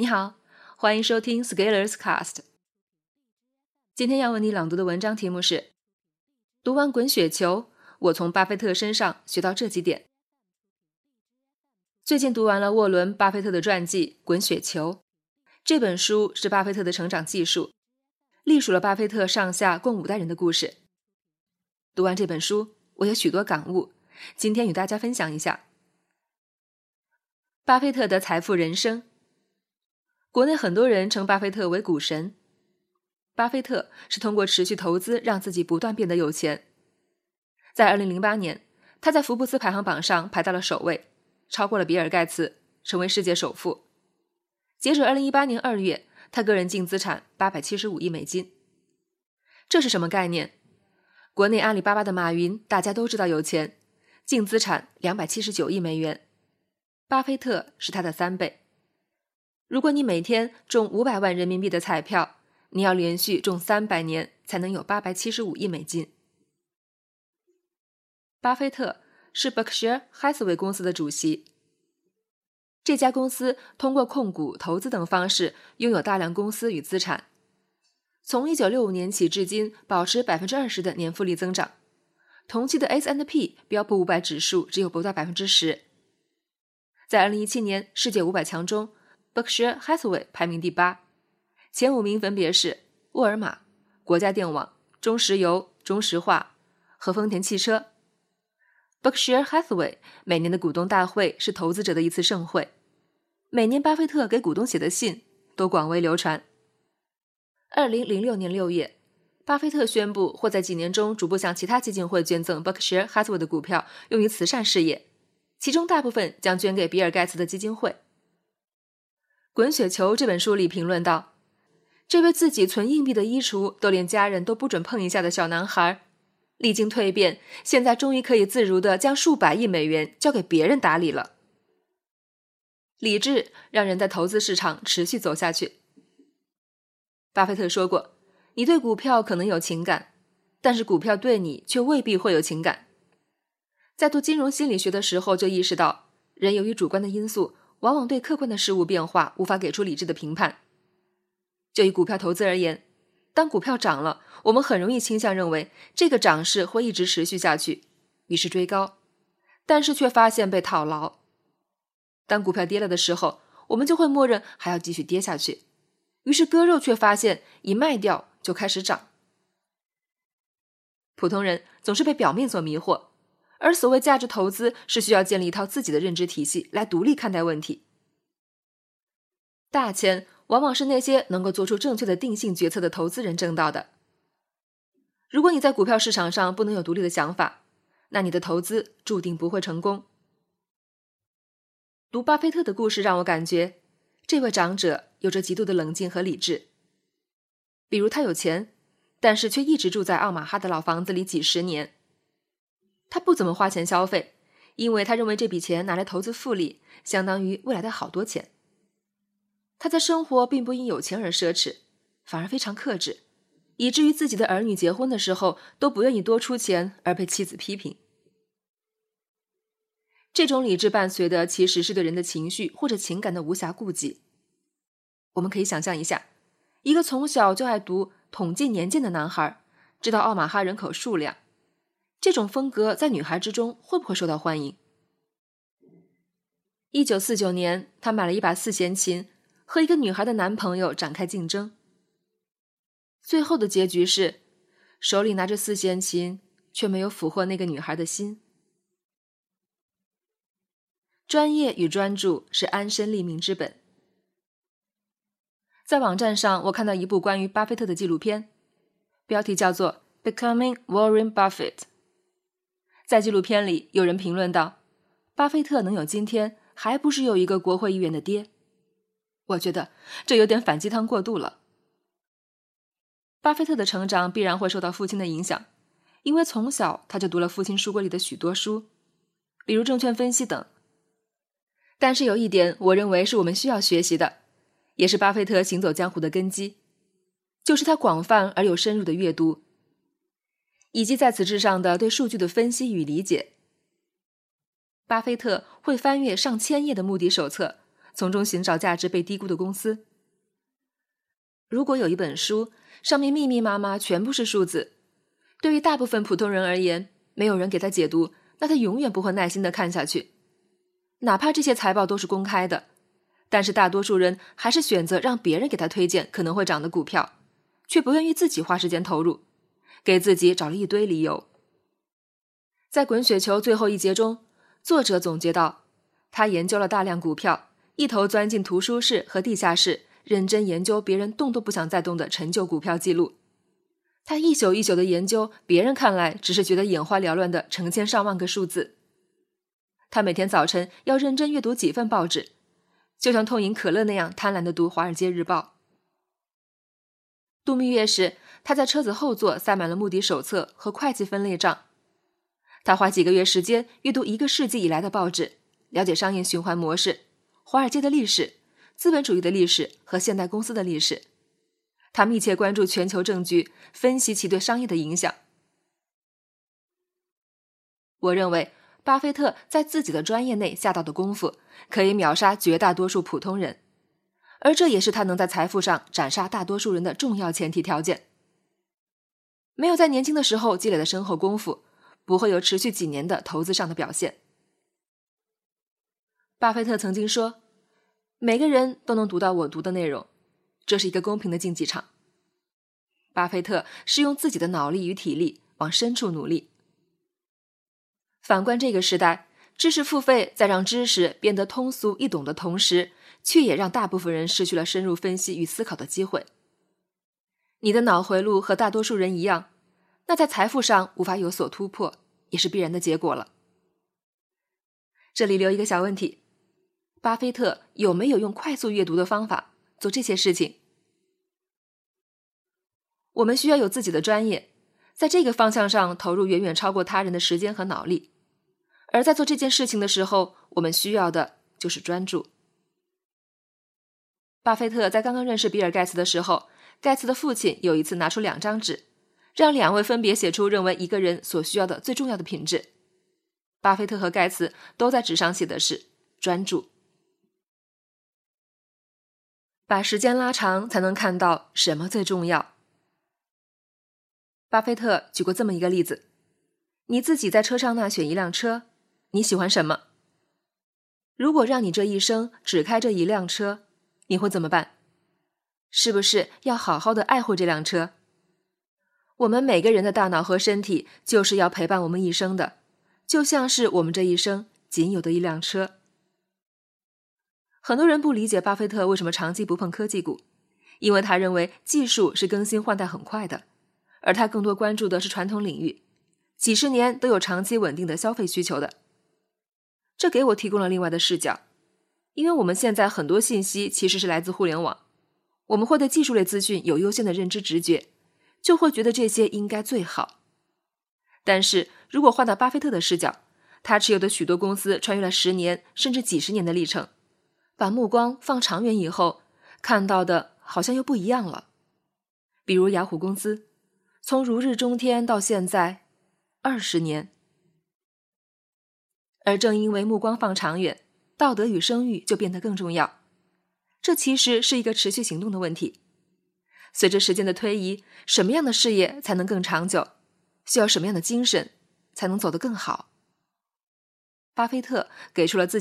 你好，欢迎收听 Scalers Cast。今天要为你朗读的文章题目是：读完《滚雪球》，我从巴菲特身上学到这几点。最近读完了沃伦·巴菲特的传记《滚雪球》，这本书是巴菲特的成长记述，隶属了巴菲特上下共五代人的故事。读完这本书，我有许多感悟，今天与大家分享一下。巴菲特的财富人生。国内很多人称巴菲特为股神。巴菲特是通过持续投资让自己不断变得有钱。在2008年，他在福布斯排行榜上排到了首位，超过了比尔盖茨，成为世界首富。截止2018年2月，他个人净资产875亿美金。这是什么概念？国内阿里巴巴的马云，大家都知道有钱，净资产279亿美元，巴菲特是他的三倍。如果你每天中五百万人民币的彩票，你要连续中三百年才能有八百七十五亿美金。巴菲特是 Berkshire Hathaway 公司的主席。这家公司通过控股、投资等方式拥有大量公司与资产，从一九六五年起至今保持百分之二十的年复利增长。同期的 S n P 标普五百指数只有不到百分之十。在二零一七年世界五百强中。Berkshire Hathaway 排名第八，前五名分别是沃尔玛、国家电网、中石油、中石化和丰田汽车。Berkshire Hathaway 每年的股东大会是投资者的一次盛会，每年巴菲特给股东写的信都广为流传。二零零六年六月，巴菲特宣布或在几年中逐步向其他基金会捐赠 Berkshire Hathaway 的股票，用于慈善事业，其中大部分将捐给比尔盖茨的基金会。《滚雪球》这本书里评论道：“这位自己存硬币的衣橱都连家人都不准碰一下的小男孩，历经蜕变，现在终于可以自如的将数百亿美元交给别人打理了。理智让人在投资市场持续走下去。”巴菲特说过：“你对股票可能有情感，但是股票对你却未必会有情感。”在读金融心理学的时候就意识到，人由于主观的因素。往往对客观的事物变化无法给出理智的评判。就以股票投资而言，当股票涨了，我们很容易倾向认为这个涨势会一直持续下去，于是追高，但是却发现被套牢。当股票跌了的时候，我们就会默认还要继续跌下去，于是割肉，却发现一卖掉就开始涨。普通人总是被表面所迷惑。而所谓价值投资，是需要建立一套自己的认知体系来独立看待问题。大钱往往是那些能够做出正确的定性决策的投资人挣到的。如果你在股票市场上不能有独立的想法，那你的投资注定不会成功。读巴菲特的故事让我感觉，这位长者有着极度的冷静和理智。比如他有钱，但是却一直住在奥马哈的老房子里几十年。他不怎么花钱消费，因为他认为这笔钱拿来投资复利，相当于未来的好多钱。他在生活并不因有钱而奢侈，反而非常克制，以至于自己的儿女结婚的时候都不愿意多出钱，而被妻子批评。这种理智伴随的其实是对人的情绪或者情感的无暇顾及。我们可以想象一下，一个从小就爱读统计年鉴的男孩，知道奥马哈人口数量。这种风格在女孩之中会不会受到欢迎？一九四九年，他买了一把四弦琴，和一个女孩的男朋友展开竞争。最后的结局是，手里拿着四弦琴，却没有俘获那个女孩的心。专业与专注是安身立命之本。在网站上，我看到一部关于巴菲特的纪录片，标题叫做《Becoming Warren Buffett》。在纪录片里，有人评论道：“巴菲特能有今天，还不是有一个国会议员的爹？”我觉得这有点反鸡汤过度了。巴菲特的成长必然会受到父亲的影响，因为从小他就读了父亲书柜里的许多书，比如证券分析等。但是有一点，我认为是我们需要学习的，也是巴菲特行走江湖的根基，就是他广泛而又深入的阅读。以及在此之上的对数据的分析与理解。巴菲特会翻阅上千页的目的手册，从中寻找价值被低估的公司。如果有一本书上面密密麻麻全部是数字，对于大部分普通人而言，没有人给他解读，那他永远不会耐心的看下去。哪怕这些财报都是公开的，但是大多数人还是选择让别人给他推荐可能会涨的股票，却不愿意自己花时间投入，给自己找了一堆理由。在《滚雪球》最后一节中，作者总结道：“他研究了大量股票，一头钻进图书室和地下室，认真研究别人动都不想再动的陈旧股票记录。他一宿一宿的研究，别人看来只是觉得眼花缭乱的成千上万个数字。他每天早晨要认真阅读几份报纸，就像痛饮可乐那样贪婪的读《华尔街日报》。度蜜月时，他在车子后座塞满了目的手册和会计分类账。”他花几个月时间阅读一个世纪以来的报纸，了解商业循环模式、华尔街的历史、资本主义的历史和现代公司的历史。他密切关注全球政局，分析其对商业的影响。我认为，巴菲特在自己的专业内下到的功夫，可以秒杀绝大多数普通人，而这也是他能在财富上斩杀大多数人的重要前提条件。没有在年轻的时候积累的深厚功夫。不会有持续几年的投资上的表现。巴菲特曾经说：“每个人都能读到我读的内容，这是一个公平的竞技场。”巴菲特是用自己的脑力与体力往深处努力。反观这个时代，知识付费在让知识变得通俗易懂的同时，却也让大部分人失去了深入分析与思考的机会。你的脑回路和大多数人一样。那在财富上无法有所突破，也是必然的结果了。这里留一个小问题：巴菲特有没有用快速阅读的方法做这些事情？我们需要有自己的专业，在这个方向上投入远远超过他人的时间和脑力。而在做这件事情的时候，我们需要的就是专注。巴菲特在刚刚认识比尔盖茨的时候，盖茨的父亲有一次拿出两张纸。让两位分别写出认为一个人所需要的最重要的品质。巴菲特和盖茨都在纸上写的是专注。把时间拉长，才能看到什么最重要。巴菲特举过这么一个例子：你自己在车上那选一辆车，你喜欢什么？如果让你这一生只开这一辆车，你会怎么办？是不是要好好的爱护这辆车？我们每个人的大脑和身体就是要陪伴我们一生的，就像是我们这一生仅有的一辆车。很多人不理解巴菲特为什么长期不碰科技股，因为他认为技术是更新换代很快的，而他更多关注的是传统领域，几十年都有长期稳定的消费需求的。这给我提供了另外的视角，因为我们现在很多信息其实是来自互联网，我们会对技术类资讯有优先的认知直觉。就会觉得这些应该最好，但是如果换到巴菲特的视角，他持有的许多公司穿越了十年甚至几十年的历程，把目光放长远以后，看到的好像又不一样了。比如雅虎公司，从如日中天到现在二十年，而正因为目光放长远，道德与声誉就变得更重要。这其实是一个持续行动的问题。随着时间的推移，什么样的事业才能更长久？需要什么样的精神才能走得更好？巴菲特给出了自己。